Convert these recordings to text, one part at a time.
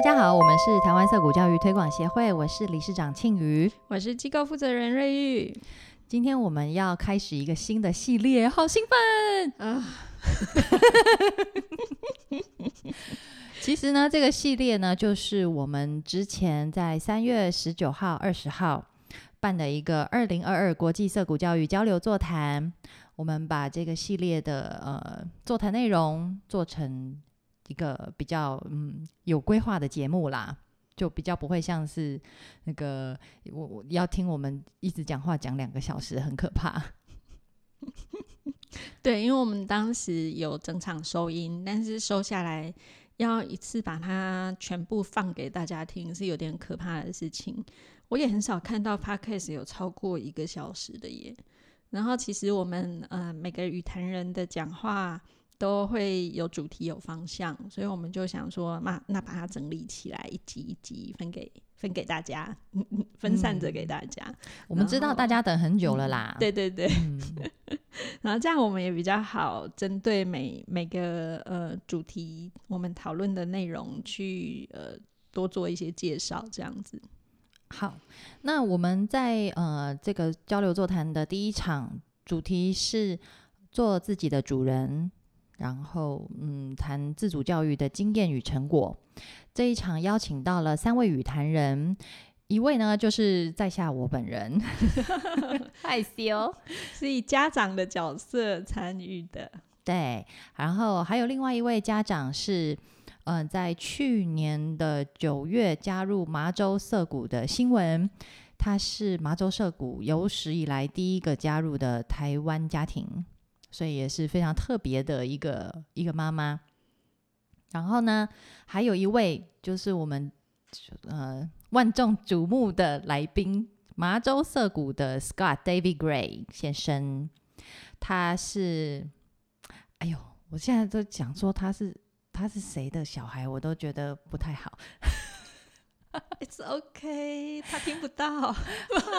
大家好，我们是台湾色谷教育推广协会，我是理事长庆瑜，我是机构负责人瑞玉。今天我们要开始一个新的系列，好兴奋啊！其实呢，这个系列呢，就是我们之前在三月十九号、二十号办的一个二零二二国际色谷教育交流座谈。我们把这个系列的呃座谈内容做成一个比较嗯有规划的节目啦，就比较不会像是那个我我要听我们一直讲话讲两个小时，很可怕。对，因为我们当时有整场收音，但是收下来要一次把它全部放给大家听，是有点可怕的事情。我也很少看到 podcast 有超过一个小时的耶。然后其实我们呃每个语坛人的讲话都会有主题有方向，所以我们就想说，那那把它整理起来，一集一集分给分给大家，分散着给大家。我们知道大家等很久了啦，对对对。然后这样我们也比较好针对每每个呃主题，我们讨论的内容去呃多做一些介绍，这样子。好，那我们在呃这个交流座谈的第一场主题是做自己的主人，然后嗯谈自主教育的经验与成果。这一场邀请到了三位语坛人，一位呢就是在下我本人，害羞，是以家长的角色参与的，对，然后还有另外一位家长是。嗯，在去年的九月加入麻州社谷的新闻，他是麻州社谷有史以来第一个加入的台湾家庭，所以也是非常特别的一个一个妈妈。然后呢，还有一位就是我们呃万众瞩目的来宾，麻州涩谷的 Scott David Gray 先生，他是，哎呦，我现在都讲说他是。他是谁的小孩，我都觉得不太好。It's OK，他听不到。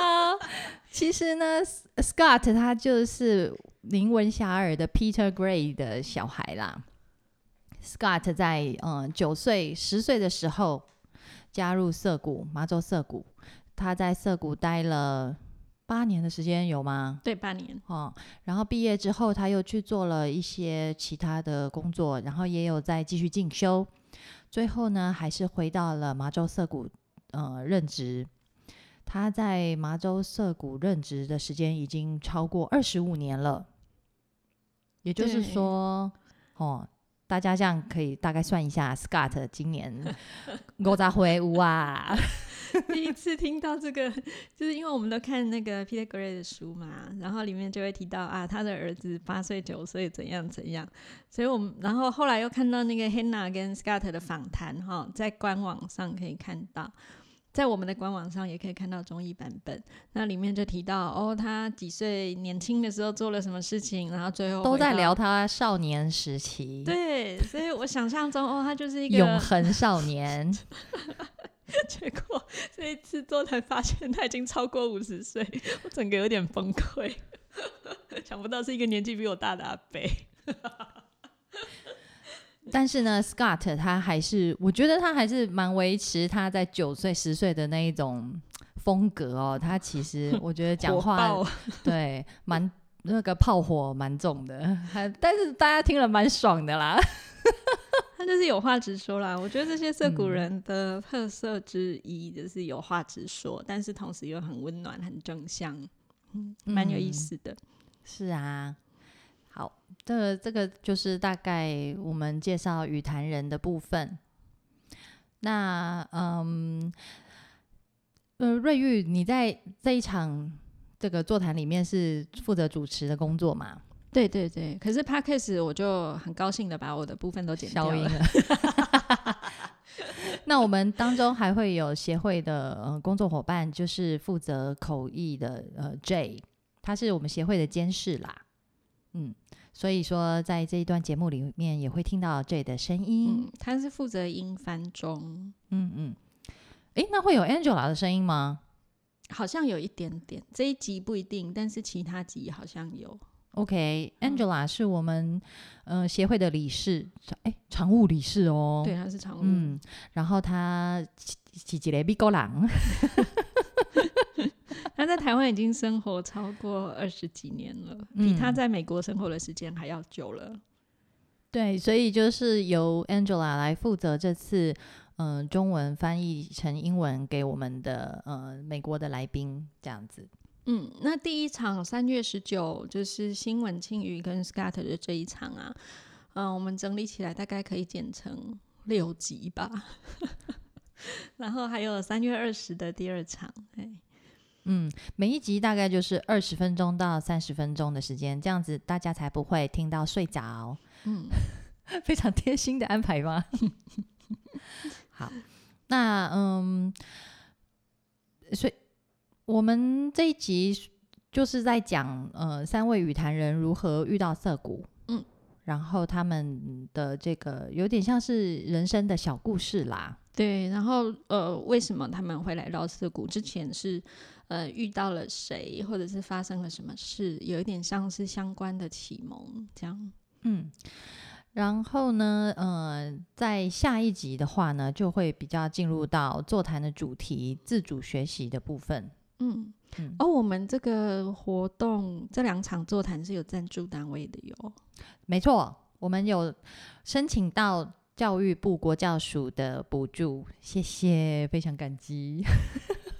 其实呢，Scott 他就是林文霞尔的 Peter Gray 的小孩啦。Scott 在嗯九岁、十岁的时候加入涩谷麻州涩谷，他在涩谷待了。八年的时间有吗？对，八年。哦，然后毕业之后，他又去做了一些其他的工作，然后也有在继续进修。最后呢，还是回到了麻州涩谷，呃，任职。他在麻州涩谷任职的时间已经超过二十五年了。也就是说，哦，大家这样可以大概算一下，Scott 今年我咋回屋啊？第一次听到这个，就是因为我们都看那个 Peter Gray 的书嘛，然后里面就会提到啊，他的儿子八岁九岁怎样怎样，所以我们然后后来又看到那个 Hannah 跟 Scott 的访谈哈，在官网上可以看到，在我们的官网上也可以看到中译版本，那里面就提到哦，他几岁年轻的时候做了什么事情，然后最后都在聊他少年时期，对，所以我想象中哦，他就是一个永恒少年。结果这一次做才发现他已经超过五十岁，我整个有点崩溃。想不到是一个年纪比我大的阿伯。但是呢，Scott 他还是，我觉得他还是蛮维持他在九岁、十岁的那一种风格哦。他其实我觉得讲话 对蛮那个炮火蛮重的，还但是大家听了蛮爽的啦。他就是有话直说啦，我觉得这些涩谷人的特色之一就是有话直说，但是同时又很温暖、很正向，嗯，蛮有意思的。是啊，好，这个这个就是大概我们介绍语坛人的部分。那嗯，呃，瑞玉，你在这一场这个座谈里面是负责主持的工作吗？对对对，可是 podcast 我就很高兴的把我的部分都剪掉了。那我们当中还会有协会的呃工作伙伴，就是负责口译的呃 J，他是我们协会的监事啦。嗯，所以说在这一段节目里面也会听到 J 的声音。他是负责英翻中。嗯嗯。诶，那会有 Angela 的声音吗？好像有一点点，这一集不一定，但是其他集好像有。OK，Angela 是我们呃协会的理事，哎，常务理事哦。对，他是常务。嗯，然后他几几雷比高朗，他在台湾已经生活超过二十几年了，比他在美国生活的时间还要久了。对，所以就是由 Angela 来负责这次嗯中文翻译成英文给我们的呃美国的来宾这样子。嗯，那第一场三月十九就是新闻庆余跟 Scott 的这一场啊，嗯，我们整理起来大概可以剪成六集吧。然后还有三月二十的第二场，哎，嗯，每一集大概就是二十分钟到三十分钟的时间，这样子大家才不会听到睡着。嗯，非常贴心的安排吗？好，那嗯，所以。我们这一集就是在讲，呃，三位语坛人如何遇到涩谷，嗯，然后他们的这个有点像是人生的小故事啦。对，然后呃，为什么他们会来到涩谷？之前是呃遇到了谁，或者是发生了什么事？有一点像是相关的启蒙这样。嗯，然后呢，呃，在下一集的话呢，就会比较进入到座谈的主题——自主学习的部分。嗯，哦，我们这个活动这两场座谈是有赞助单位的哟。没错，我们有申请到教育部国教署的补助，谢谢，非常感激。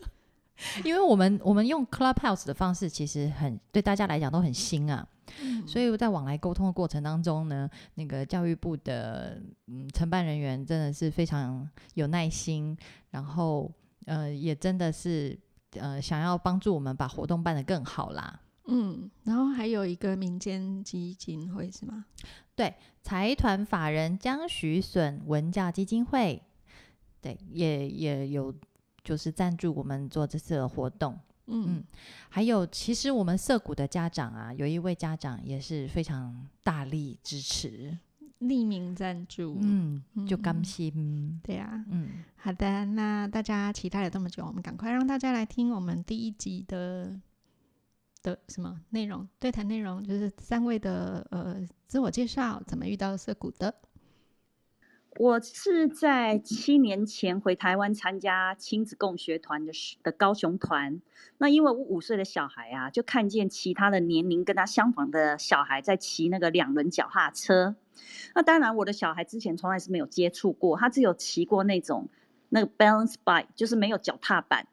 因为我们我们用 Clubhouse 的方式，其实很对大家来讲都很新啊，所以在往来沟通的过程当中呢，那个教育部的嗯承办人员真的是非常有耐心，然后呃也真的是。呃，想要帮助我们把活动办得更好啦。嗯，然后还有一个民间基金会是吗？对，财团法人江徐笋文教基金会，对，也也有就是赞助我们做这次的活动。嗯嗯，还有其实我们涩谷的家长啊，有一位家长也是非常大力支持。匿名赞助，嗯，就甘心，对啊，嗯，好的，那大家期待了这么久，我们赶快让大家来听我们第一集的的什么内容？对谈内容就是三位的呃自我介绍，怎么遇到涩谷的？我是在七年前回台湾参加亲子共学团的的高雄团，那因为我五岁的小孩啊，就看见其他的年龄跟他相仿的小孩在骑那个两轮脚踏车。那当然，我的小孩之前从来是没有接触过，他只有骑过那种那个 balance bike，就是没有脚踏板，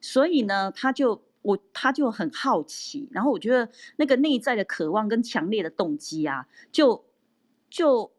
所以呢，他就我他就很好奇，然后我觉得那个内在的渴望跟强烈的动机啊，就就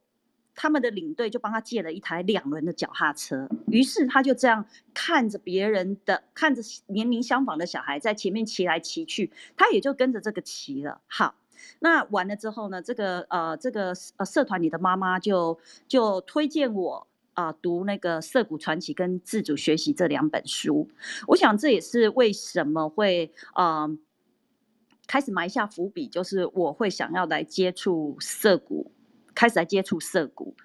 他们的领队就帮他借了一台两轮的脚踏车，于是他就这样看着别人的看着年龄相仿的小孩在前面骑来骑去，他也就跟着这个骑了。好。那完了之后呢？这个呃，这个呃社团里的妈妈就就推荐我啊读那个《涩谷传奇》跟《自主学习》这两本书。我想这也是为什么会啊开始埋下伏笔，就是我会想要来接触涩谷，开始来接触涩谷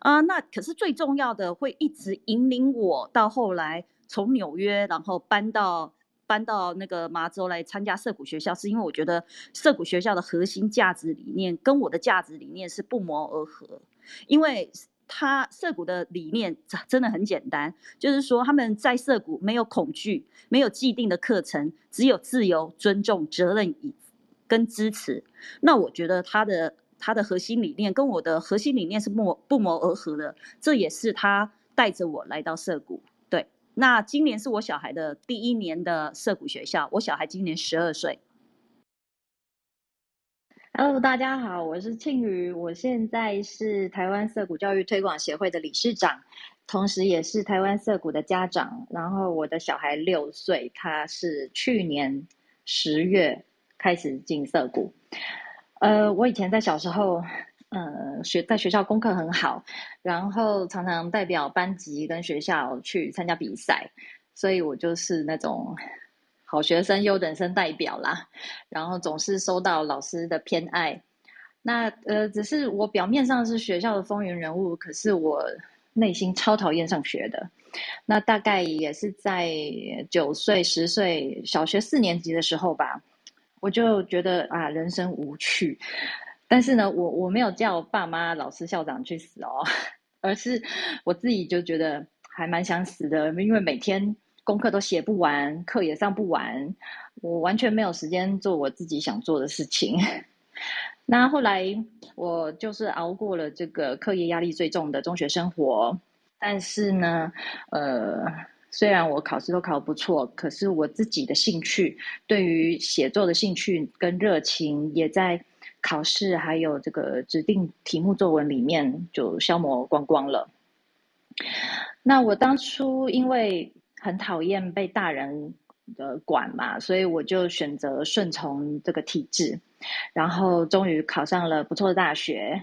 啊。那可是最重要的，会一直引领我到后来从纽约，然后搬到。搬到那个麻州来参加涩谷学校，是因为我觉得涩谷学校的核心价值理念跟我的价值理念是不谋而合。因为他涩谷的理念真的很简单，就是说他们在涩谷没有恐惧，没有既定的课程，只有自由、尊重、责任与跟支持。那我觉得他的他的核心理念跟我的核心理念是不不谋而合的，这也是他带着我来到涩谷。对那今年是我小孩的第一年的涩谷学校，我小孩今年十二岁。Hello，大家好，我是庆宇，我现在是台湾涩谷教育推广协会的理事长，同时也是台湾涩谷的家长。然后我的小孩六岁，他是去年十月开始进涩谷。呃，我以前在小时候。嗯，学在学校功课很好，然后常常代表班级跟学校去参加比赛，所以我就是那种好学生、优等生代表啦。然后总是收到老师的偏爱。那呃，只是我表面上是学校的风云人物，可是我内心超讨厌上学的。那大概也是在九岁、十岁，小学四年级的时候吧。我就觉得啊，人生无趣。但是呢，我我没有叫爸妈、老师、校长去死哦，而是我自己就觉得还蛮想死的，因为每天功课都写不完，课也上不完，我完全没有时间做我自己想做的事情。那后来我就是熬过了这个课业压力最重的中学生活，但是呢，呃，虽然我考试都考不错，可是我自己的兴趣，对于写作的兴趣跟热情，也在考试还有这个指定题目作文里面就消磨光光了。那我当初因为很讨厌被大人的管嘛，所以我就选择顺从这个体制。然后终于考上了不错的大学，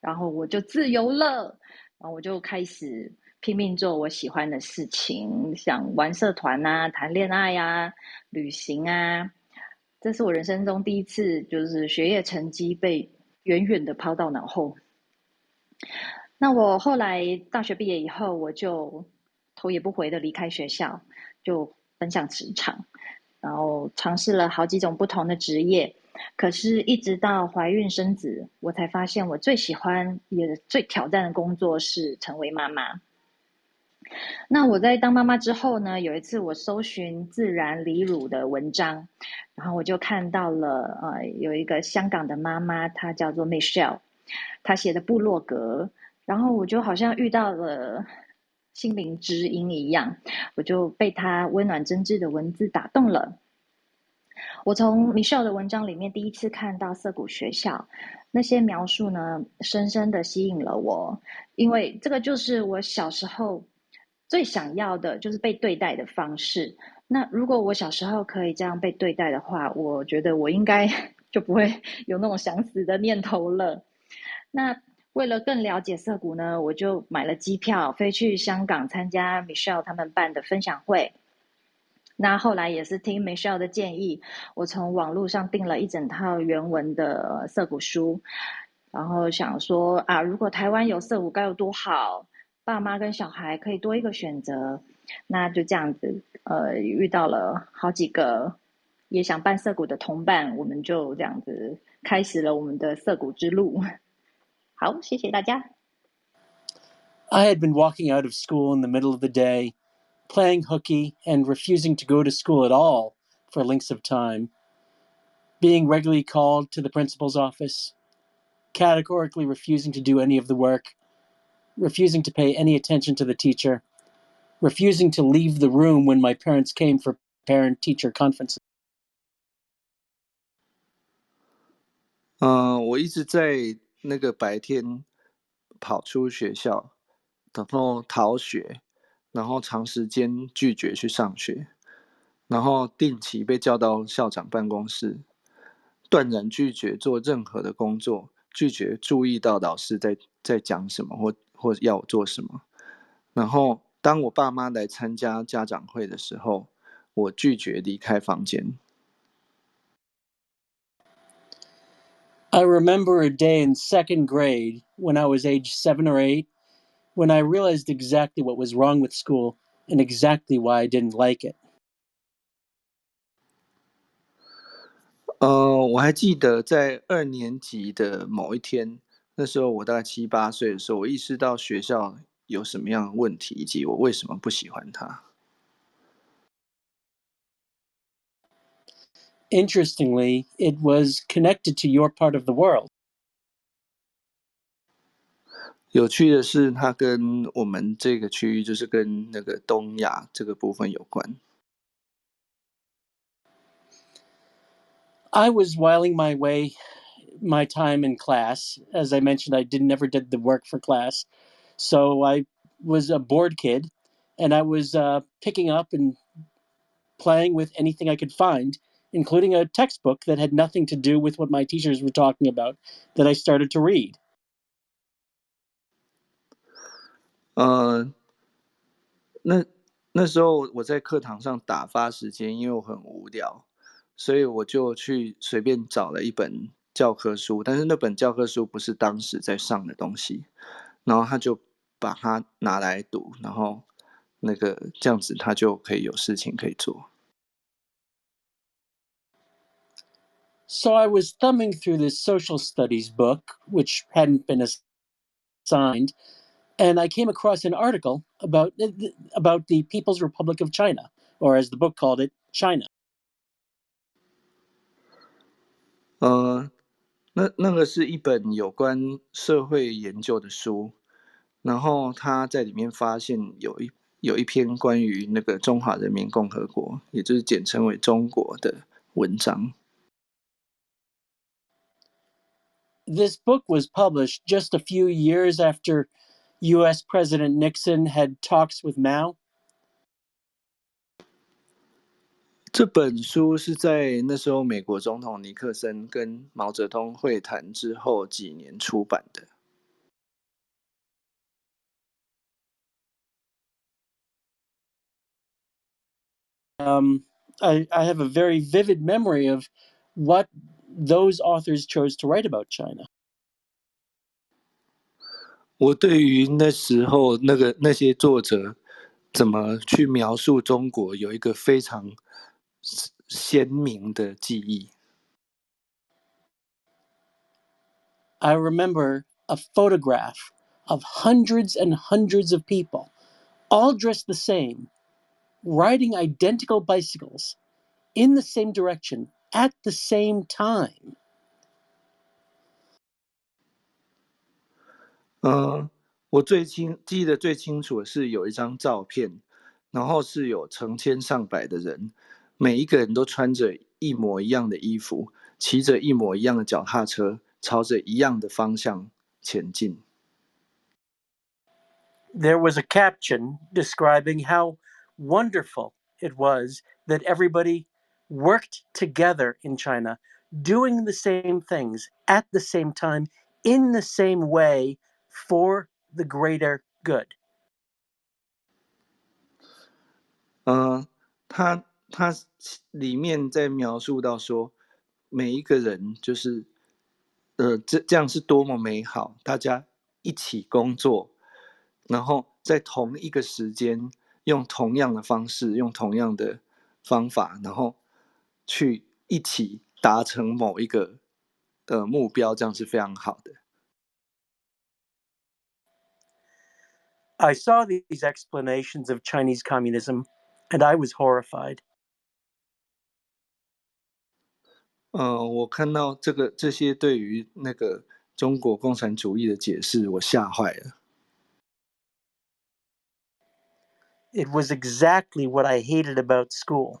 然后我就自由了，然后我就开始拼命做我喜欢的事情，像玩社团啊、谈恋爱呀、旅行啊。这是我人生中第一次，就是学业成绩被远远的抛到脑后。那我后来大学毕业以后，我就头也不回的离开学校，就奔向职场，然后尝试了好几种不同的职业。可是，一直到怀孕生子，我才发现我最喜欢也最挑战的工作是成为妈妈。那我在当妈妈之后呢？有一次我搜寻自然离乳的文章，然后我就看到了呃，有一个香港的妈妈，她叫做 Michelle，她写的部落格，然后我就好像遇到了心灵知音一样，我就被他温暖真挚的文字打动了。我从 Michelle 的文章里面第一次看到涩谷学校那些描述呢，深深的吸引了我，因为这个就是我小时候最想要的，就是被对待的方式。那如果我小时候可以这样被对待的话，我觉得我应该 就不会有那种想死的念头了。那为了更了解涩谷呢，我就买了机票飞去香港参加 Michelle 他们办的分享会。那后来也是听 Michelle 的建议，我从网络上订了一整套原文的涩谷书，然后想说啊，如果台湾有涩谷该有多好，爸妈跟小孩可以多一个选择。那就这样子，呃，遇到了好几个也想办涩谷的同伴，我们就这样子开始了我们的涩谷之路。好，谢谢大家。I had been walking out of school in the middle of the day. playing hooky, and refusing to go to school at all for lengths of time, being regularly called to the principal's office, categorically refusing to do any of the work, refusing to pay any attention to the teacher, refusing to leave the room when my parents came for parent teacher conferences. 嗯、呃，我一直在 那个白天跑出学校，然后逃学，然后长时间拒绝去上学，然后定期被叫到校长办公室，断然拒绝做任何的工作，拒绝注意到老师在在讲什么或或要我做什么。然后当我爸妈来参加家长会的时候，我拒绝离开房间。I remember a day in second grade when I was age seven or eight when I realized exactly what was wrong with school and exactly why I didn't like it. 呃，我还记得在二年级的某一天，那时候我大概七八岁的时候，我意识到学校有什么样的问题，以及我为什么不喜欢它。 Interestingly, it was connected to your part of the world. 有趣的是，它跟我们这个区域，就是跟那个东亚这个部分有关。I was whiling my way, my time in class. As I mentioned, I did never did the work for class, so I was a bored kid, and I was uh, picking up and playing with anything I could find, Including a textbook that had nothing to do with what my teachers were talking about. That I started to read. 呃，那那时候我在课堂上打发时间，因为我很无聊，所以我就去随便找了一本教科书，但是那本教科书不是当时在上的东西，然后他就把它拿来读，然后那个这样子他就可以有事情可以做。So I was thumbing through this social studies book, which hadn't been assigned, and I came across an article about about the People's Republic of China, or as the book called it, China. 呃，那那个是一本有关社会研究的书，然后他在里面发现有一有一篇关于那个中华人民共和国，也就是简称为中国的文章。 This book was published just a few years after U.S. President Nixon had talks with Mao. 这本书是在那时候美国总统尼克森跟毛泽东会谈之后几年出版的。Um, I, I have a very vivid memory of what those authors chose to write about China. 我对于那时候那个那些作者怎么去描述中国有一个非常鲜明的记忆。I remember a photograph of hundreds and hundreds of people, all dressed the same, riding identical bicycles in the same direction at the same time. 嗯，我最清记得最清楚的是有一张照片，然后是有成千上百的人，每一个人都穿着一模一样的衣服，骑着一模一样的脚踏车，朝着一样的方向前进。There was a caption describing how wonderful it was that everybody worked together in China, doing the same things at the same time, in the same way, for the greater good. 嗯，他他里面在描述到说，每一个人就是，呃，这这样是多么美好，大家一起工作，然后在同一个时间，用同样的方式，用同样的方法，然后去一起达成某一个呃目标，这样是非常好的。I saw these explanations of Chinese communism, and I was horrified. 嗯，我看到这个这些对于那个中国共产主义的解释，我吓坏了。It was exactly what I hated about school.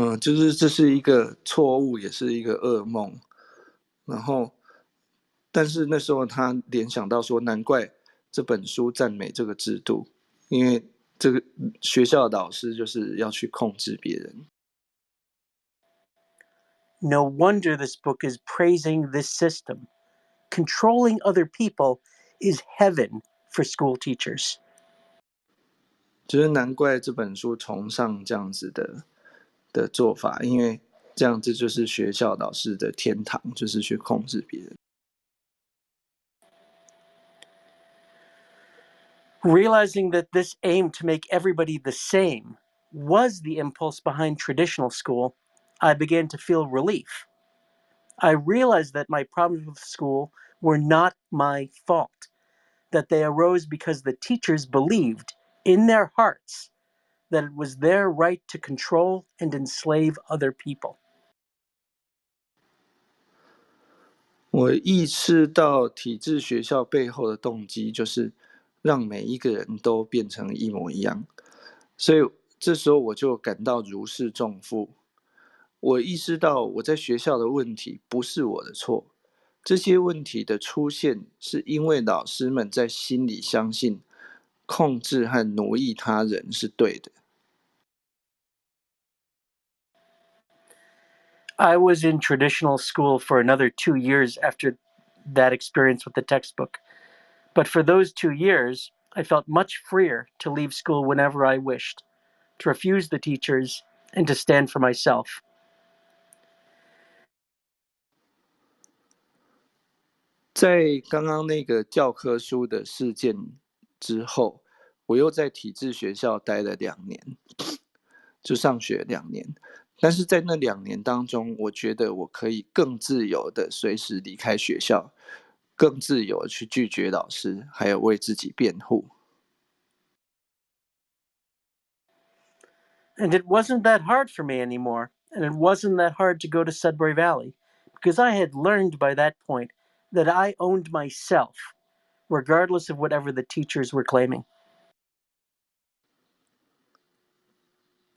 嗯，就是这是一个错误，也是一个噩梦。然后但是那时候他联想到说，难怪这本书赞美这个制度，因为这个学校的导师就是要去控制别人。No wonder this book is praising this system. Controlling other people is heaven for school teachers. 就是难怪这本书崇尚这样子的的做法，因为这样子就是学校导师的天堂，就是去控制别人。Realizing that this aim to make everybody the same was the impulse behind traditional school, I began to feel relief. I realized that my problems with school were not my fault, that they arose because the teachers believed in their hearts that it was their right to control and enslave other people. 我意识到体制学校背后的动机就是让每一个人都变成一模一样，所以这时候我就感到如释重负。我意识到我在学校的问题不是我的错，这些问题的出现是因为老师们在心里相信控制和奴役他人是对的。I was in traditional school for another two years after that experience with the textbook. But for those two years, I felt much freer to leave school whenever I wished, to refuse the teachers, and to stand for myself. 在刚刚那个教科书的事件之后，我又在体制学校待了两年，就上学两年。但是在那两年当中，我觉得我可以更自由的随时离开学校，更自由去拒绝老师，还有为自己辩护。And it wasn't that hard for me anymore, and it wasn't that hard to go to Sudbury Valley, because I had learned by that point that I owned myself, regardless of whatever the teachers were claiming.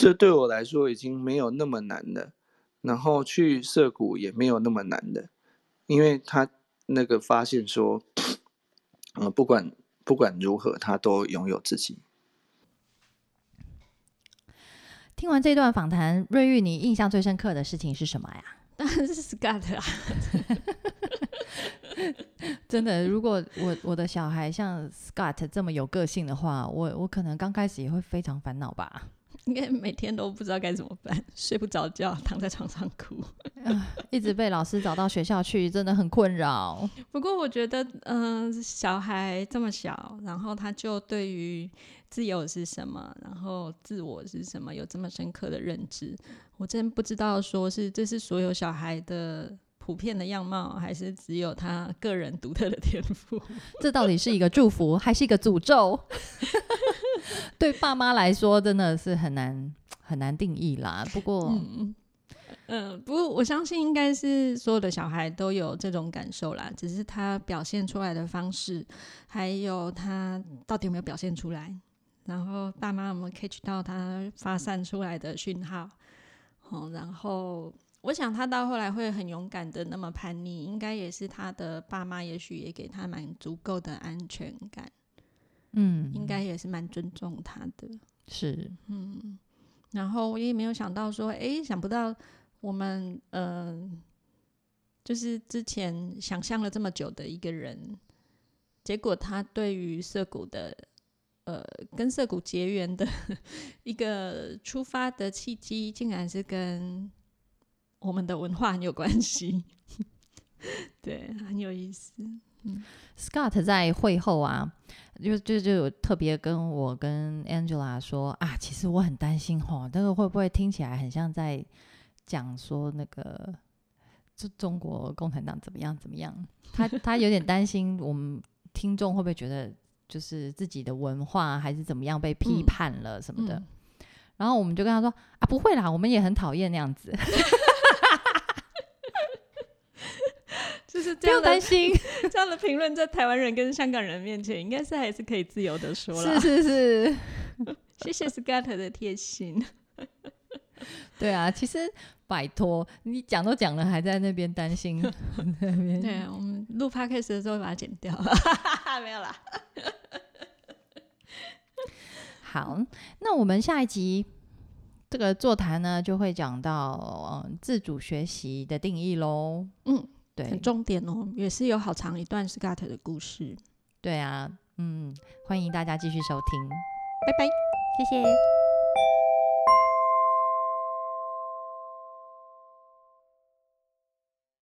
这对我来说已经没有那么难了，然后去涉谷也没有那么难的，因为他那个发现说，呃，不管不管如何，他都拥有自己。听完这段访谈，瑞玉，你印象最深刻的事情是什么呀？当然是 Scott 啊，真的，如果我我的小孩像 Scott 这么有个性的话，我我可能刚开始也会非常烦恼吧。应该每天都不知道该怎么办，睡不着觉，躺在床上哭，一直被老师找到学校去，真的很困扰。不过我觉得，嗯、小孩这么小，然后他就对于自由是什么，然后自我是什么，有这么深刻的认知，我真不知道说是这是所有小孩的普遍的样貌，还是只有他个人独特的天赋。这到底是一个祝福还是一个诅咒？对爸妈来说，真的是很难很难定义啦。不过，嗯嗯，不过我相信应该是所有的小孩都有这种感受啦，只是他表现出来的方式，还有他到底有没有表现出来，然后爸妈有没有 catch 到他发散出来的讯号，哦，然后我想他到后来会很勇敢的那么叛逆，应该也是他的爸妈也许也给他蛮足够的安全感，嗯，应该也是蛮尊重他的。是嗯，然后我也没有想到说，诶，想不到我们嗯、呃就是之前想象了这么久的一个人，结果他对于涩谷的呃跟涩谷结缘的一个出发的契机，竟然是跟我们的文化很有关系，对，很有意思。Scott 在会后啊，就就就有特别跟我跟 Angela 说啊，其实我很担心哈，这个会不会听起来很像在讲说那个就中国共产党怎么样怎么样？他他有点担心我们听众会不会觉得就是自己的文化还是怎么样被批嗯判了什么的。嗯然后我们就跟他说啊，不会啦，我们也很讨厌那样子，就是不用这样担心。这样的评论，在台湾人跟香港人面前，应该是还是可以自由的说了。是是是，谢谢 Scott 的贴心。对啊，其实拜托，你讲都讲了，还在那边担心，在那边对，我们录 podcast 的时候会把它剪掉，没有啦。好，那我们下一集这个座谈呢，就会讲到呃自主学习的定义喽。嗯，对很，重点哦，也是有好长一段 Scott 的故事。对啊，嗯，欢迎大家继续收听，拜拜。谢谢。